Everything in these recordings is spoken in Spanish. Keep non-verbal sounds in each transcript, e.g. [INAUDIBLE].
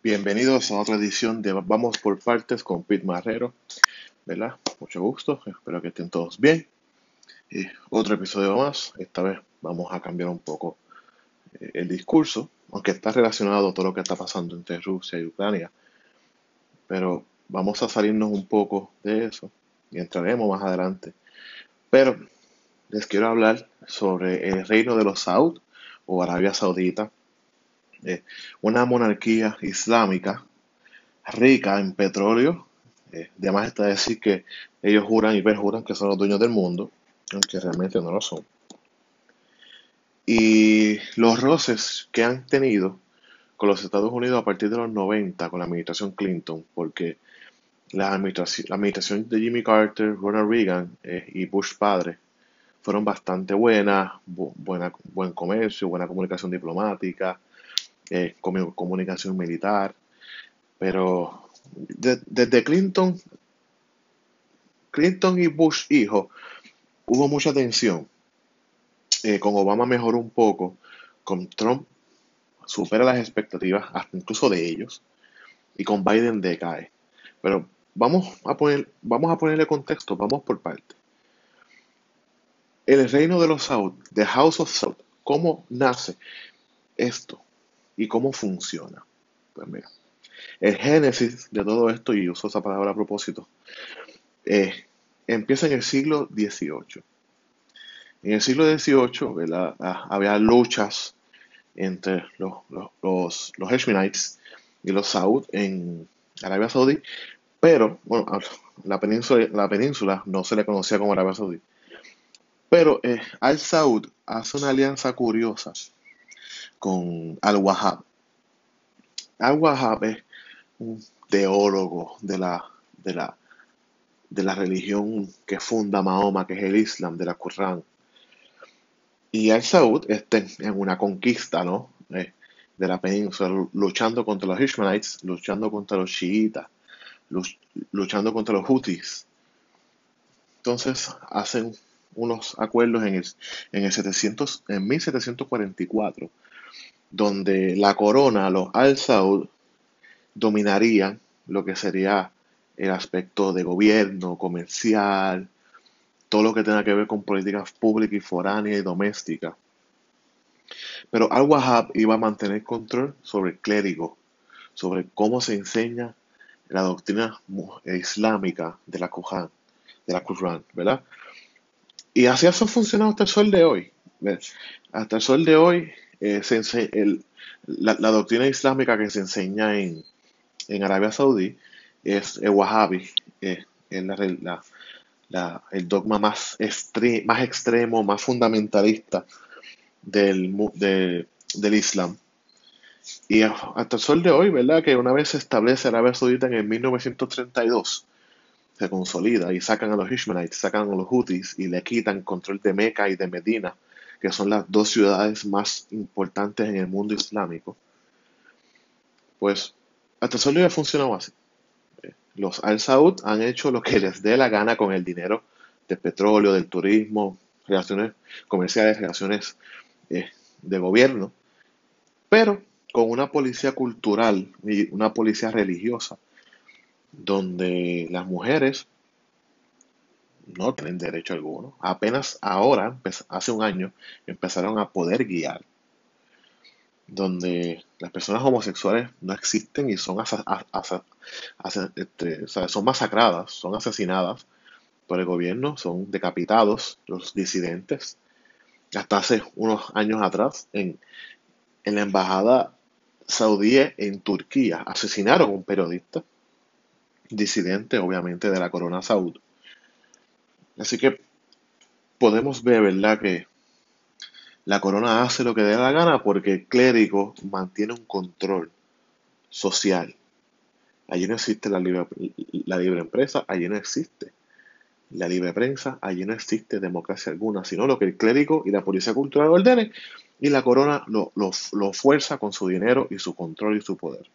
Bienvenidos a otra edición de Vamos por Partes con Pete Marrero, ¿verdad? Mucho gusto, espero que estén todos bien. Y otro episodio más, esta vez vamos a cambiar un poco eh, el discurso, aunque está relacionado a todo lo que está pasando entre Rusia y Ucrania, pero vamos a salirnos un poco de eso y entraremos más adelante. Pero les quiero hablar sobre el reino de los Saud o Arabia Saudita eh, una monarquía islámica rica en petróleo. Eh, además está decir que ellos juran y perjuran que son los dueños del mundo, aunque realmente no lo son. Y los roces que han tenido con los Estados Unidos a partir de los 90 con la administración Clinton, porque la administración, de Jimmy Carter, Ronald Reagan eh, y Bush padre fueron bastante buenas, buena, buen comercio, buena comunicación diplomática, eh, comunicación militar, pero desde Clinton, Clinton y Bush hijo, hubo mucha tensión. Eh, con Obama mejoró un poco, con Trump supera las expectativas, hasta incluso de ellos, y con Biden decae. Pero vamos a, poner, vamos a ponerle contexto, vamos por parte. El reino de los South, The House of South, ¿cómo nace esto? ¿Y cómo funciona? Pues mira, el génesis de todo esto, y uso esa palabra a propósito, empieza en el siglo XVIII. En el siglo XVIII ah, había luchas entre los, los, los, y los Saud en Arabia Saudí, pero, bueno, la península, la península no se le conocía como Arabia Saudí. Pero eh, Al Saud hace una alianza curiosa con Al-Wahhab. Al-Wahhab es un teólogo de la, de, la, de la religión que funda Mahoma, que es el Islam, de la Corán. Y Al-Saud está en una conquista, ¿no? Eh, de la península, luchando contra los Ishmaelites, luchando contra los chiitas, luchando contra los Houthis. Entonces hacen unos acuerdos en el, en el 700, en 1744 donde la corona, los Al Saud, dominarían lo que sería el aspecto de gobierno, comercial, todo lo que tenga que ver con políticas públicas y foráneas y domésticas. Pero Al-Wahhab iba a mantener control sobre el clérigo, sobre cómo se enseña la doctrina islámica de la Quran, de la Quran, ¿verdad? Y así ha funcionado hasta el sol de hoy. Hasta el sol de hoy, eh, la, doctrina islámica que se enseña en, Arabia Saudí es el Wahhabi, es el dogma más, más extremo, más fundamentalista del, del Islam. Y hasta el sol de hoy, ¿verdad? Que una vez se establece Arabia Saudita en el 1932, se consolida y sacan a los Ishmaelites, sacan a los Houthis y le quitan control de Meca y de Medina que son las dos ciudades más importantes en el mundo islámico, pues hasta el sol de ha funcionado así. Eh, los Al Saud han hecho lo que les dé la gana con el dinero del petróleo, del turismo, relaciones comerciales, relaciones eh, de gobierno, pero con una policía cultural y una policía religiosa, donde las mujeres no tienen derecho alguno. Apenas ahora, hace un año, empezaron a poder guiar, donde las personas homosexuales no existen y son, este, son masacradas, son asesinadas por el gobierno, son decapitados los disidentes. Hasta hace unos años atrás, en, en la embajada saudí en Turquía, asesinaron a un periodista disidente, obviamente, de la corona saudí Así que podemos ver, ¿verdad?, que la corona hace lo que dé la gana porque el clérigo mantiene un control social. Allí no existe la libre, la libre empresa, allí no existe la libre prensa, allí no existe democracia alguna, sino lo que el clérigo y la policía cultural ordenen y la corona lo, fuerza con su dinero y su control y su poder.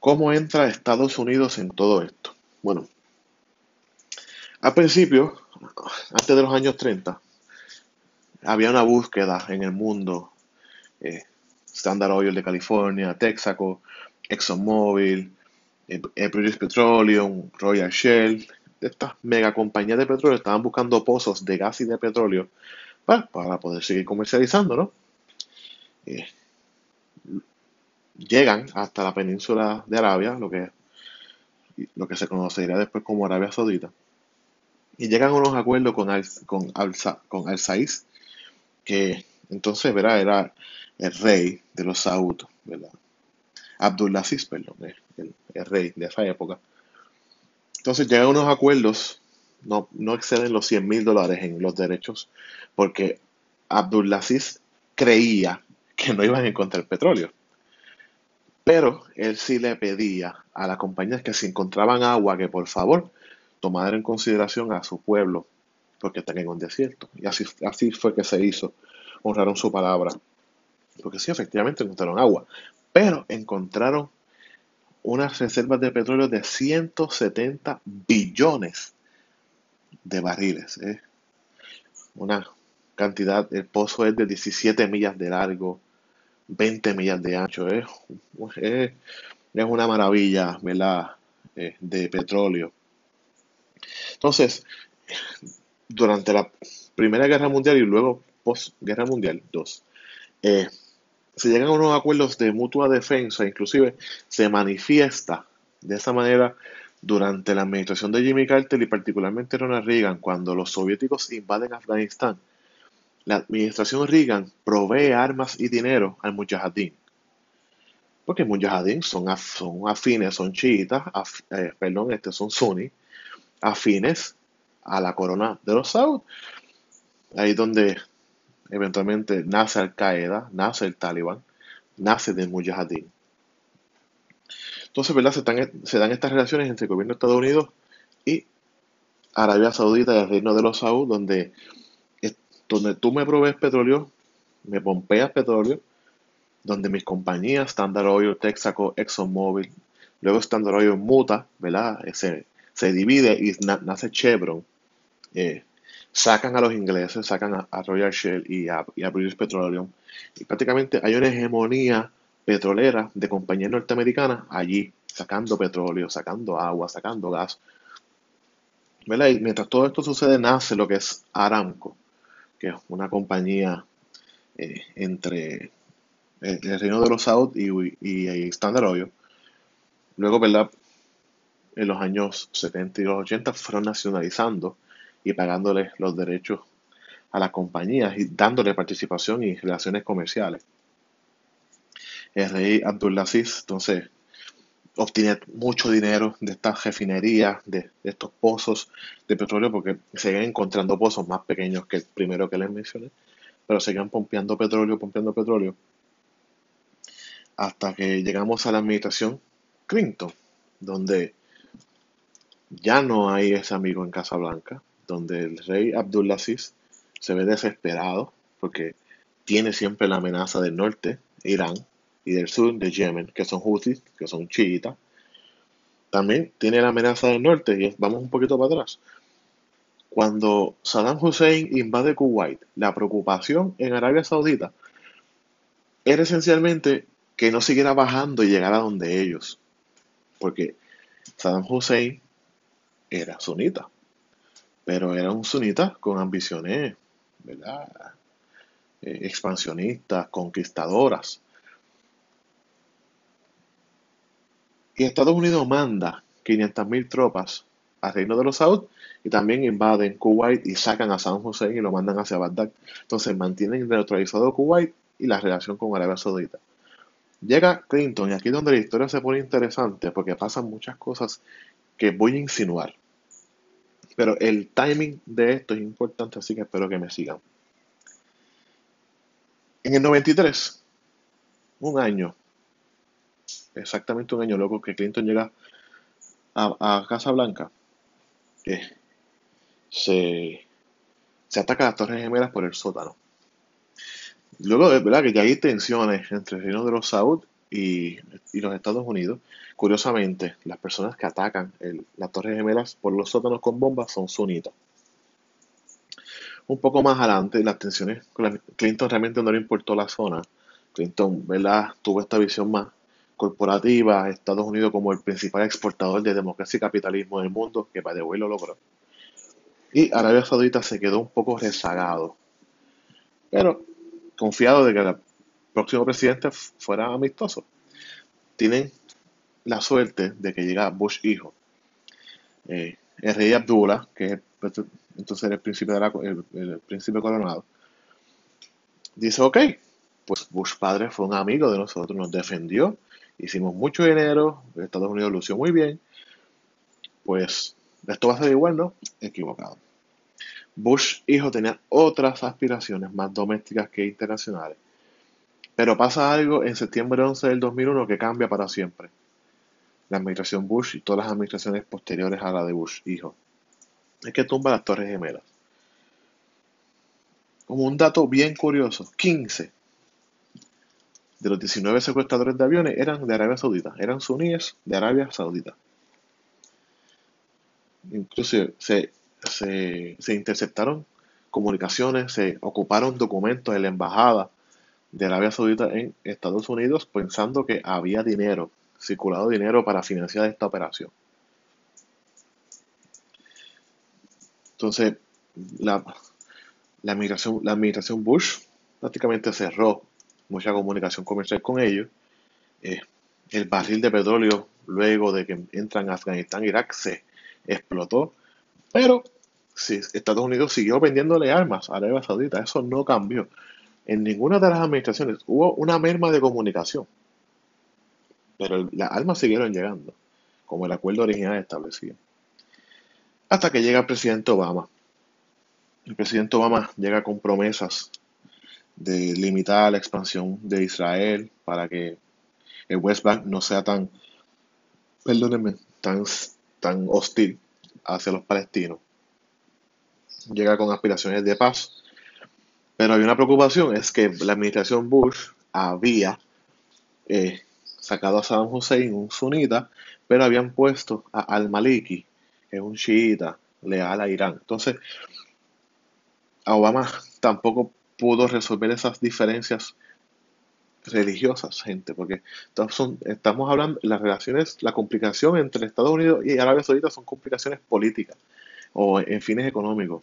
¿Cómo entra Estados Unidos en todo esto? Bueno, al principio, antes de los años 30, había una búsqueda en el mundo eh, Standard Oil de California, Texaco, ExxonMobil, eh, eh, British Petroleum, Royal Shell, estas mega compañías de petróleo estaban buscando pozos de gas y de petróleo para, para poder seguir comercializando, ¿no? Eh, llegan hasta la península de Arabia, lo que, lo que se conocería después como Arabia Saudita, y llegan a unos acuerdos con Al, con con que entonces ¿verdad? era el rey de los Saud, ¿verdad? Abdulaziz, perdón, el, el, rey de esa época. Entonces llegan a unos acuerdos, no, no exceden los 100 mil dólares en los derechos, porque Abdulaziz creía que no iban a encontrar petróleo. Pero él sí le pedía a las compañías que si encontraban agua, que por favor tomaran en consideración a su pueblo, porque están en un desierto. Y así, así fue que se hizo. Honraron su palabra. Porque sí, efectivamente encontraron agua. Pero encontraron unas reservas de petróleo de 170 billones de barriles. ¿eh? Una cantidad, el pozo es de 17 millas de largo, 20 millas de ancho. Es, es, una maravilla, ¿verdad? Eh, de petróleo. Entonces, durante la Primera Guerra Mundial y luego post-Guerra Mundial 2, eh, se llegan a unos acuerdos de mutua defensa, inclusive se manifiesta de esa manera durante la administración de Jimmy Carter y particularmente Ronald Reagan, cuando los soviéticos invaden Afganistán la administración Reagan provee armas y dinero al Mujahideen. Porque Mujahideen son, son afines, son chiitas, eh, perdón, este son sunni, afines a la corona de los Saud. Ahí donde eventualmente nace Al Qaeda, nace el Talibán, nace del Mujahideen. Entonces, ¿verdad? Se, se, dan estas relaciones entre el gobierno de Estados Unidos y Arabia Saudita y el Reino de los Saud, donde donde tú me provees petróleo, me pompeas petróleo, donde mis compañías, Standard Oil, Texaco, ExxonMobil, luego Standard Oil muta, ¿verdad? Se, se divide y nace Chevron. Eh, sacan a los ingleses, sacan a, Royal Shell y a, y British Petroleum. Y prácticamente hay una hegemonía petrolera de compañías norteamericanas allí, sacando petróleo, sacando agua, sacando gas. ¿verdad? Y mientras todo esto sucede, nace lo que es Aramco, que es una compañía eh, entre el, Reino de los Saud y, y, Standard Oil. Luego, ¿verdad? En los años 70 y los 80 fueron nacionalizando y pagándole los derechos a las compañías y dándole participación y relaciones comerciales. El rey Abdulaziz, entonces, obtiene mucho dinero de estas refinerías, de, estos pozos de petróleo, porque siguen encontrando pozos más pequeños que el primero que les mencioné, pero siguen pompeando petróleo, pompeando petróleo, hasta que llegamos a la administración Clinton, donde ya no hay ese amigo en Casa Blanca, donde el rey Abdulaziz se ve desesperado, porque tiene siempre la amenaza del norte, Irán, y del sur de Yemen, que son Houthis, que son chiitas. También tiene la amenaza del norte, y vamos un poquito para atrás. Cuando Saddam Hussein invade Kuwait, la preocupación en Arabia Saudita era esencialmente que no siguiera bajando y llegara donde ellos. Porque Saddam Hussein era sunita, pero era un sunita con ambiciones, ¿verdad? Eh, expansionistas, conquistadoras. Y Estados Unidos manda 500.000 tropas al Reino de los Saud y también invaden Kuwait y sacan a San Hussein y lo mandan hacia Bagdad. Entonces mantienen neutralizado Kuwait y la relación con Arabia Saudita. Llega Clinton y aquí es donde la historia se pone interesante porque pasan muchas cosas que voy a insinuar. Pero el timing de esto es importante, así que espero que me sigan. En el 93, un año exactamente un año luego que Clinton llega a, Casa Blanca, se, se ataca a las Torres Gemelas por el sótano. Luego verdad que ya hay tensiones entre el Reino de los Saud y, los Estados Unidos. Curiosamente, las personas que atacan las Torres Gemelas por los sótanos con bombas son sunitas. Un poco más adelante, las tensiones con Clinton realmente no le importó la zona Clinton, ¿verdad? Tuvo esta visión más corporativa, Estados Unidos como el principal exportador de democracia y capitalismo del mundo, que para de lo logró. Y Arabia Saudita se quedó un poco rezagado. Pero confiado de que el próximo presidente fuera amistoso. Tienen la suerte de que llega Bush hijo. Eh, el rey Abdullah, que es entonces el príncipe, de el príncipe coronado, dice, ok, pues Bush padre fue un amigo de nosotros, nos defendió, hicimos mucho dinero, Estados Unidos lució muy bien, pues esto va a ser igual, ¿no? Equivocado. Bush hijo tenía otras aspiraciones más domésticas que internacionales. Pero pasa algo en septiembre 11 del 2001 que cambia para siempre. La administración Bush y todas las administraciones posteriores a la de Bush hijo. Es que tumba las Torres Gemelas. Como un dato bien curioso, 15 de los 19 secuestradores de aviones eran de Arabia Saudita, eran suníes de Arabia Saudita. Incluso se, interceptaron comunicaciones, se ocuparon documentos de la embajada de Arabia Saudita en Estados Unidos pensando que había dinero, circulado dinero para financiar esta operación. Entonces, la, la, administración, la administración Bush prácticamente cerró mucha comunicación comercial con ellos. Eh, el barril de petróleo, luego de que entran a Afganistán, Irak, se explotó. Pero sí, Estados Unidos siguió vendiéndole armas a Arabia Saudita. Eso no cambió. En ninguna de las administraciones hubo una merma de comunicación. Pero las armas siguieron llegando, como el acuerdo original establecía. Hasta que llega el presidente Obama. El presidente Obama llega con promesas de limitar la expansión de Israel para que el West Bank no sea tan, perdónenme, tan, tan hostil hacia los palestinos. Llega con aspiraciones de paz. Pero hay una preocupación, es que la administración Bush había eh, sacado a Saddam Hussein, un sunita, pero habían puesto a al-Maliki, que es un chiita leal a Irán. Entonces, Obama tampoco pudo resolver esas diferencias religiosas, gente, porque estamos hablando, las relaciones, la complicación entre Estados Unidos y Arabia Saudita son complicaciones políticas o en fines económicos.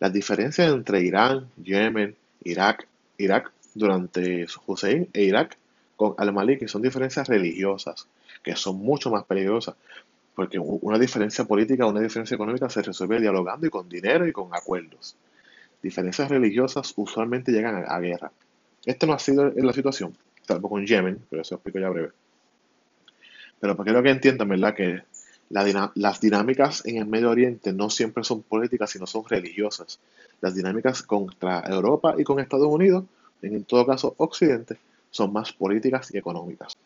Las diferencias entre Irán, Yemen, Irak, Irak durante Hussein e Irak con al-Maliki son diferencias religiosas que son mucho más peligrosas porque una diferencia política una diferencia económica se resuelve dialogando y con dinero y con acuerdos diferencias religiosas usualmente llegan a, guerra. Esta no ha sido la situación, salvo con Yemen, pero eso lo explico ya breve. Pero para que entiendan, ¿verdad? Que las dinámicas en el Medio Oriente no siempre son políticas, sino son religiosas. Las dinámicas contra Europa y con Estados Unidos, en todo caso Occidente, son más políticas y económicas.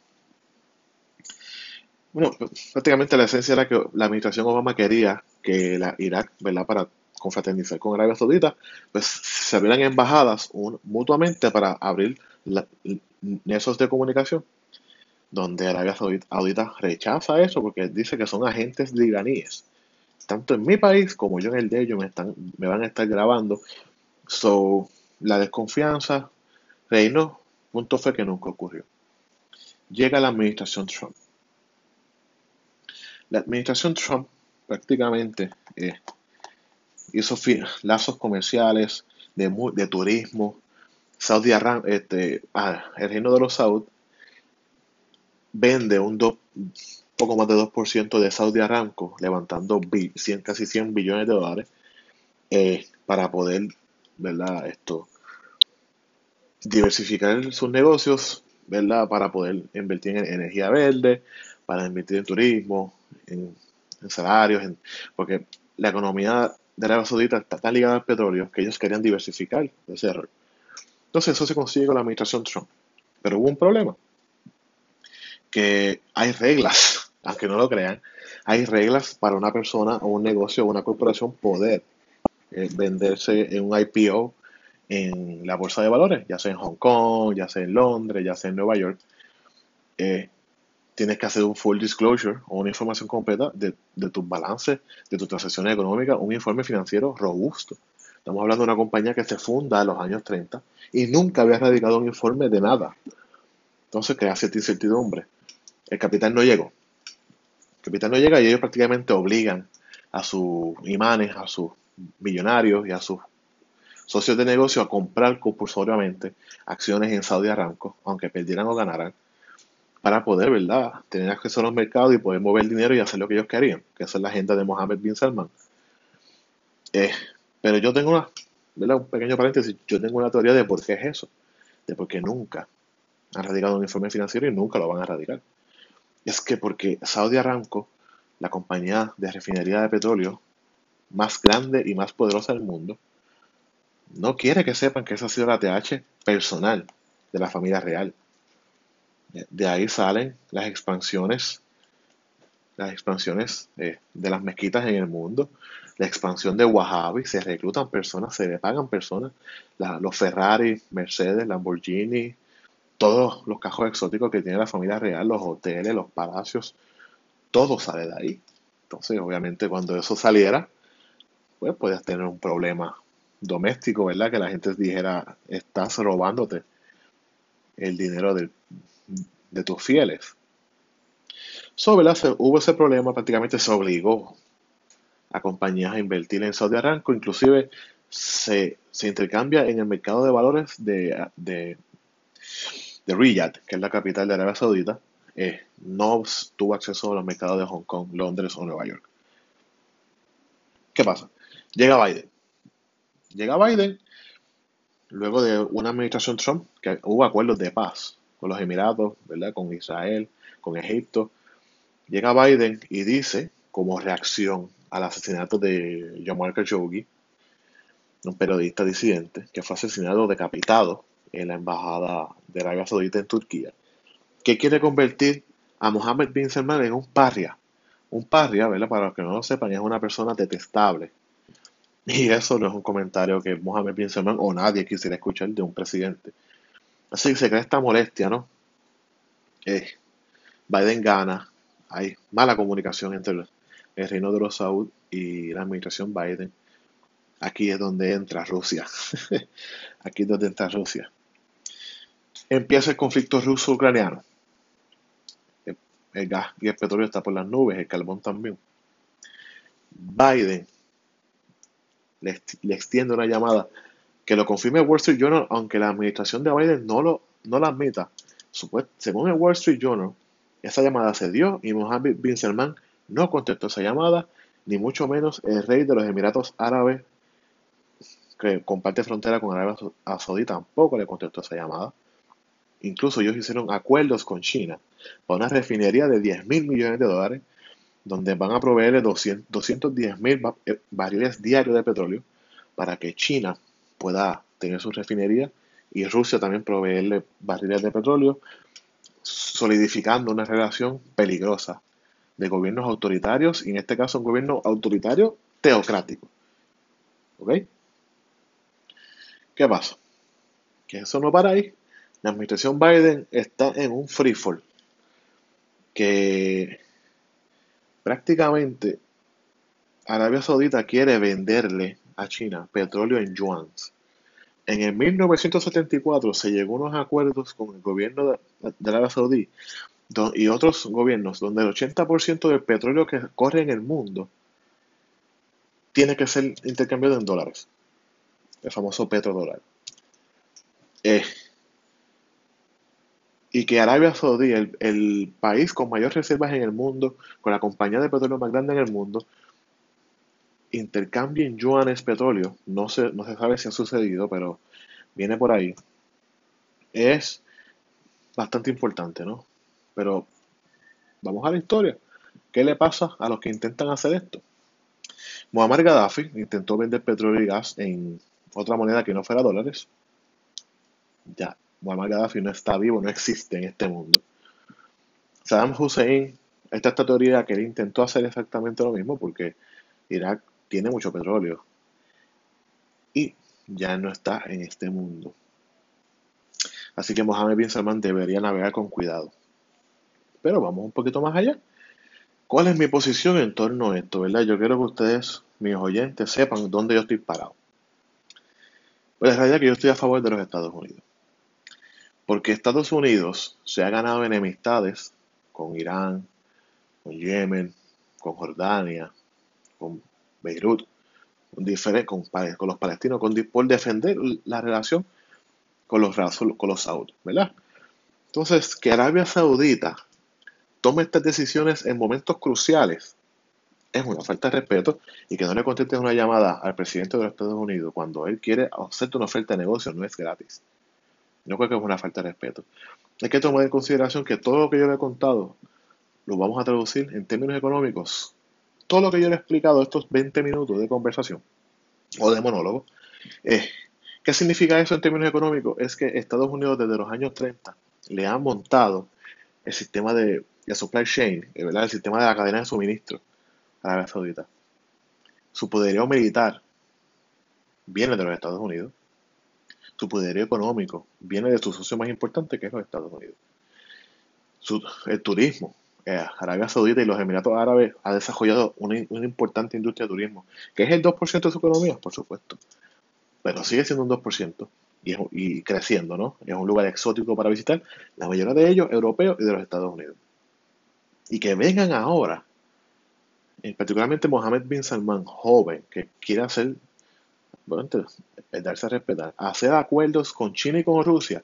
Bueno, prácticamente la esencia era que la administración Obama quería que la Irak, ¿verdad? Para confraternizar con Arabia Saudita, pues se abrieran embajadas mutuamente para abrir la, nexos de comunicación, donde Arabia Saudita rechaza eso porque dice que son agentes iraníes. Tanto en mi país como yo en el de ellos me, están, me van a estar grabando. So, la desconfianza reinó, punto fue que nunca ocurrió. Llega la administración Trump. La administración Trump prácticamente eh, hizo lazos comerciales de, de turismo. Saudi Arabia, este, ah, el reino de los Saud vende un poco más de 2% de Saudi Aramco, levantando casi 100 billones de dólares eh, para poder, ¿verdad? Esto, diversificar sus negocios, ¿verdad? Para poder invertir en energía verde, para invertir en turismo, en, salarios, porque la economía de Arabia Saudita está tan ligada al petróleo que ellos querían diversificar ese error. Entonces eso se consigue con la administración Trump. Pero hubo un problema, que hay reglas, [LAUGHS] aunque no lo crean, hay reglas para una persona o un negocio o una corporación poder eh, venderse en un IPO en la bolsa de valores, ya sea en Hong Kong, ya sea en Londres, ya sea en Nueva York. Eh, tienes que hacer un full disclosure o una información completa de, tus balances, de tus transacciones económicas, un informe financiero robusto. Estamos hablando de una compañía que se funda en los años 30 y nunca había radicado un informe de nada. Entonces crea cierta incertidumbre. El capital no llegó. El capital no llega y ellos prácticamente obligan a sus imanes, a sus millonarios y a sus socios de negocio a comprar compulsoriamente acciones en Saudi Aramco, aunque perdieran o ganaran, para poder, ¿verdad?, tener acceso a los mercados y poder mover dinero y hacer lo que ellos querían, que esa es la agenda de Mohammed bin Salman. Eh, pero yo tengo una, un pequeño paréntesis, yo tengo una teoría de por qué es eso, de por qué nunca han radicado un informe financiero y nunca lo van a radicar. Es que porque Saudi Aramco, la compañía de refinería de petróleo más grande y más poderosa del mundo, no quiere que sepan que esa ha sido la TH personal de la familia real. De ahí salen las expansiones, las expansiones eh, de las mezquitas en el mundo, la expansión de Wahhabi, se reclutan personas, se le pagan personas, los Ferrari, Mercedes, Lamborghini, todos los cajos exóticos que tiene la familia real, los hoteles, los palacios, todo sale de ahí. Entonces, obviamente, cuando eso saliera, pues puedes tener un problema doméstico, ¿verdad? Que la gente dijera, estás robándote el dinero de tus fieles. So, hubo ese problema, prácticamente se obligó a compañías a invertir en Saudi Aramco, inclusive se, intercambia en el mercado de valores de, Riyadh, que es la capital de Arabia Saudita, eh, no tuvo acceso a los mercados de Hong Kong, Londres o Nueva York. ¿Qué pasa? Llega Biden Llega Biden, luego de una administración Trump, que hubo acuerdos de paz con los Emiratos, ¿verdad? con Israel, con Egipto. Llega Biden y dice, como reacción al asesinato de Jamal Khashoggi, un periodista disidente, que fue asesinado, decapitado en la embajada de Arabia Saudita en Turquía, que quiere convertir a Mohammed bin Salman en un parria. Un parria, ¿verdad? Para los que no lo sepan, es una persona detestable, y eso no es un comentario que Mohamed Bin Salman o nadie quisiera escuchar de un presidente. Así que se crea esta molestia, ¿no? Eh, Biden gana, hay mala comunicación entre el Reino de los Saud y la administración Biden. Aquí es donde entra Rusia. [LAUGHS] Aquí es donde entra Rusia. Empieza el conflicto ruso-ucraniano. el gas y el petróleo está por las nubes, el carbón también. Biden le, extiende una llamada que lo confirme Wall Street Journal, aunque la administración de Biden no lo, no la admita. Según el Wall Street Journal, esa llamada se dio y Mohammed bin Salman no contestó esa llamada, ni mucho menos el rey de los Emiratos Árabes, que comparte frontera con Arabia Saudí, tampoco le contestó esa llamada. Incluso ellos hicieron acuerdos con China para una refinería de 10 mil millones de dólares donde van a proveerle 210 mil eh, barriles diarios de petróleo para que China pueda tener su refinería y Rusia también proveerle barriles de petróleo, solidificando una relación peligrosa de gobiernos autoritarios y en este caso un gobierno autoritario teocrático. ¿Ok? ¿Qué pasa? Que eso no para ahí. La administración Biden está en un free fall que Prácticamente, Arabia Saudita quiere venderle a China petróleo en yuan. En el 1974 se llegó a unos acuerdos con el gobierno de, Arabia Saudí y otros gobiernos donde el 80% del petróleo que corre en el mundo tiene que ser intercambiado en dólares. El famoso petrodólar. Eh, y que Arabia Saudí, el, país con mayor reservas en el mundo, con la compañía de petróleo más grande en el mundo, intercambie en yuanes petróleo, no se, no se sabe si ha sucedido, pero viene por ahí, es bastante importante, ¿no? Pero vamos a la historia. ¿Qué le pasa a los que intentan hacer esto? Muammar Gaddafi intentó vender petróleo y gas en otra moneda que no fuera dólares. Ya Muammar Gaddafi no está vivo, no existe en este mundo. Saddam Hussein, esta, teoría que él intentó hacer exactamente lo mismo porque Irak tiene mucho petróleo y ya no está en este mundo. Así que Mohammed bin Salman debería navegar con cuidado. Pero vamos un poquito más allá. ¿Cuál es mi posición en torno a esto? ¿verdad? Yo quiero que ustedes, mis oyentes, sepan dónde yo estoy parado. Pues la realidad es que yo estoy a favor de los Estados Unidos. Porque Estados Unidos se ha ganado enemistades con Irán, con Yemen, con Jordania, con Beirut, con, los palestinos, con, por defender la relación con los, con los saudíes, ¿verdad? Entonces, que Arabia Saudita tome estas decisiones en momentos cruciales es una falta de respeto y que no le contestes una llamada al presidente de los Estados Unidos cuando él quiere hacerte una oferta de negocio no es gratis. No creo que es una falta de respeto. Hay que tomar en consideración que todo lo que yo le he contado lo vamos a traducir en términos económicos. Todo lo que yo le he explicado estos 20 minutos de conversación o de monólogo, eh, ¿qué significa eso en términos económicos? Es que Estados Unidos desde los años 30 le ha montado el sistema de, supply chain, eh, el sistema de la cadena de suministro a Arabia Saudita. Su poderío militar viene de los Estados Unidos. Su poderío económico viene de su socio más importante, que es los Estados Unidos. el turismo. Eh, Arabia Saudita y los Emiratos Árabes ha desarrollado una, importante industria de turismo, que es el 2% de su economía, por supuesto, pero sigue siendo un 2% y, y creciendo, ¿no? Es un lugar exótico para visitar, la mayoría de ellos europeos y de los Estados Unidos. Y que vengan ahora particularmente Mohammed bin Salman, joven, que quiere hacer, bueno, darse a respetar, hacer acuerdos con China y con Rusia,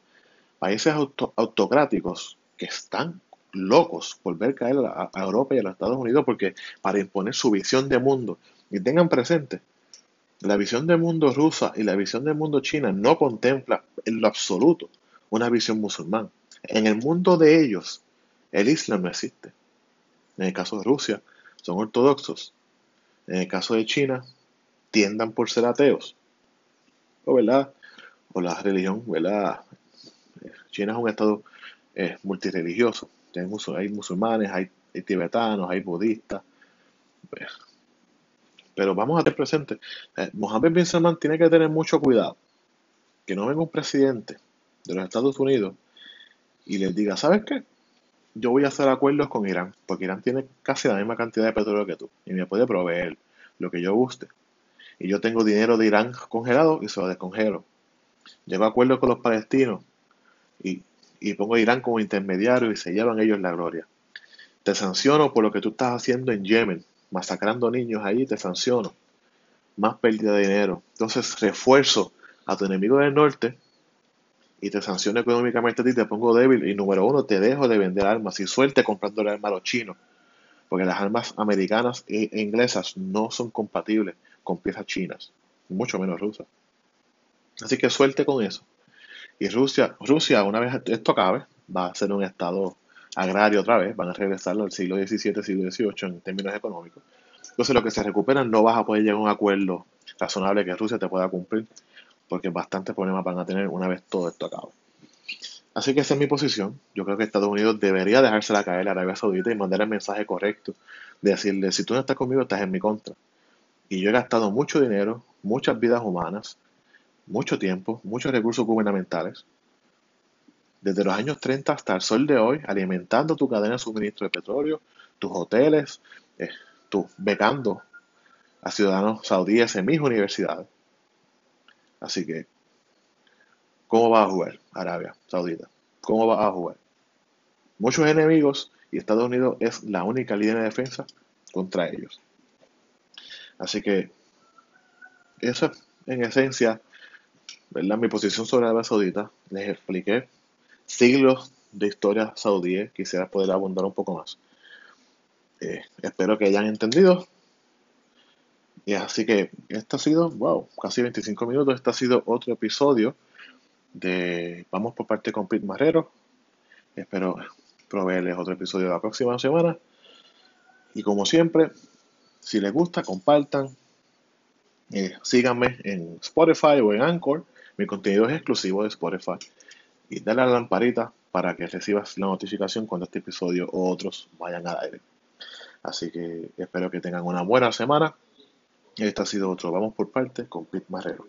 países autocráticos que están locos por ver caer a, Europa y a los Estados Unidos porque para imponer su visión de mundo. Y tengan presente, la visión de mundo rusa y la visión del mundo china no contempla en lo absoluto una visión musulmán. En el mundo de ellos, el Islam no existe. En el caso de Rusia, son ortodoxos. En el caso de China, tiendan por ser ateos. O, ¿verdad? o la religión, ¿verdad? China es un estado eh, multireligioso. Hay musulmanes, hay, tibetanos, hay budistas. Pues, pero vamos a tener presente, eh, Mohammed bin Salman tiene que tener mucho cuidado. Que no venga un presidente de los Estados Unidos y les diga, ¿sabes qué? yo voy a hacer acuerdos con Irán, porque Irán tiene casi la misma cantidad de petróleo que tú y me puede proveer lo que yo guste. Y yo tengo dinero de Irán congelado y se lo descongelo. Llego a acuerdos con los palestinos y, y pongo a Irán como intermediario y se llevan ellos la gloria. Te sanciono por lo que tú estás haciendo en Yemen, masacrando niños ahí, te sanciono. Más pérdida de dinero. Entonces refuerzo a tu enemigo del norte y te sanciono económicamente a ti, te pongo débil y número uno, te dejo de vender armas y suelte comprando armas a los chinos, porque las armas americanas e inglesas no son compatibles con piezas chinas, mucho menos rusas. Así que suelte con eso. Y Rusia, Rusia, una vez esto acabe, va a ser un estado agrario otra vez, van a regresar al siglo XVII, siglo XVIII en términos económicos. Entonces lo que se recupera no vas a poder llegar a un acuerdo razonable que Rusia te pueda cumplir porque bastantes problemas van a tener una vez todo esto acabe. Así que esa es mi posición. Yo creo que Estados Unidos debería dejársela caer a Arabia Saudita y mandar el mensaje correcto de decirle, si tú no estás conmigo, estás en mi contra. Y yo he gastado mucho dinero, muchas vidas humanas, mucho tiempo, muchos recursos gubernamentales, desde los años 30 hasta el sol de hoy, alimentando tu cadena de suministro de petróleo, tus hoteles, eh, becando a ciudadanos saudíes en mis universidades. Así que, ¿cómo va a jugar Arabia Saudita? ¿Cómo va a jugar? Muchos enemigos y Estados Unidos es la única línea de defensa contra ellos. Así que, eso es en esencia, ¿verdad? Mi posición sobre Arabia Saudita. Les expliqué siglos de historia saudí. Quisiera poder abundar un poco más. Eh, espero que hayan entendido y así que esto ha sido, wow, casi 25 minutos. Este ha sido otro episodio de Vamos por parte con Pete Marrero. Espero proveerles otro episodio la próxima semana. Y como siempre, si les gusta, compartan. Eh, síganme en Spotify o en Anchor. Mi contenido es exclusivo de Spotify. Y dale a la lamparita para que recibas la notificación cuando este episodio o otros vayan al aire. Así que espero que tengan una buena semana este ha sido otro Vamos por parte con Pete Marrero.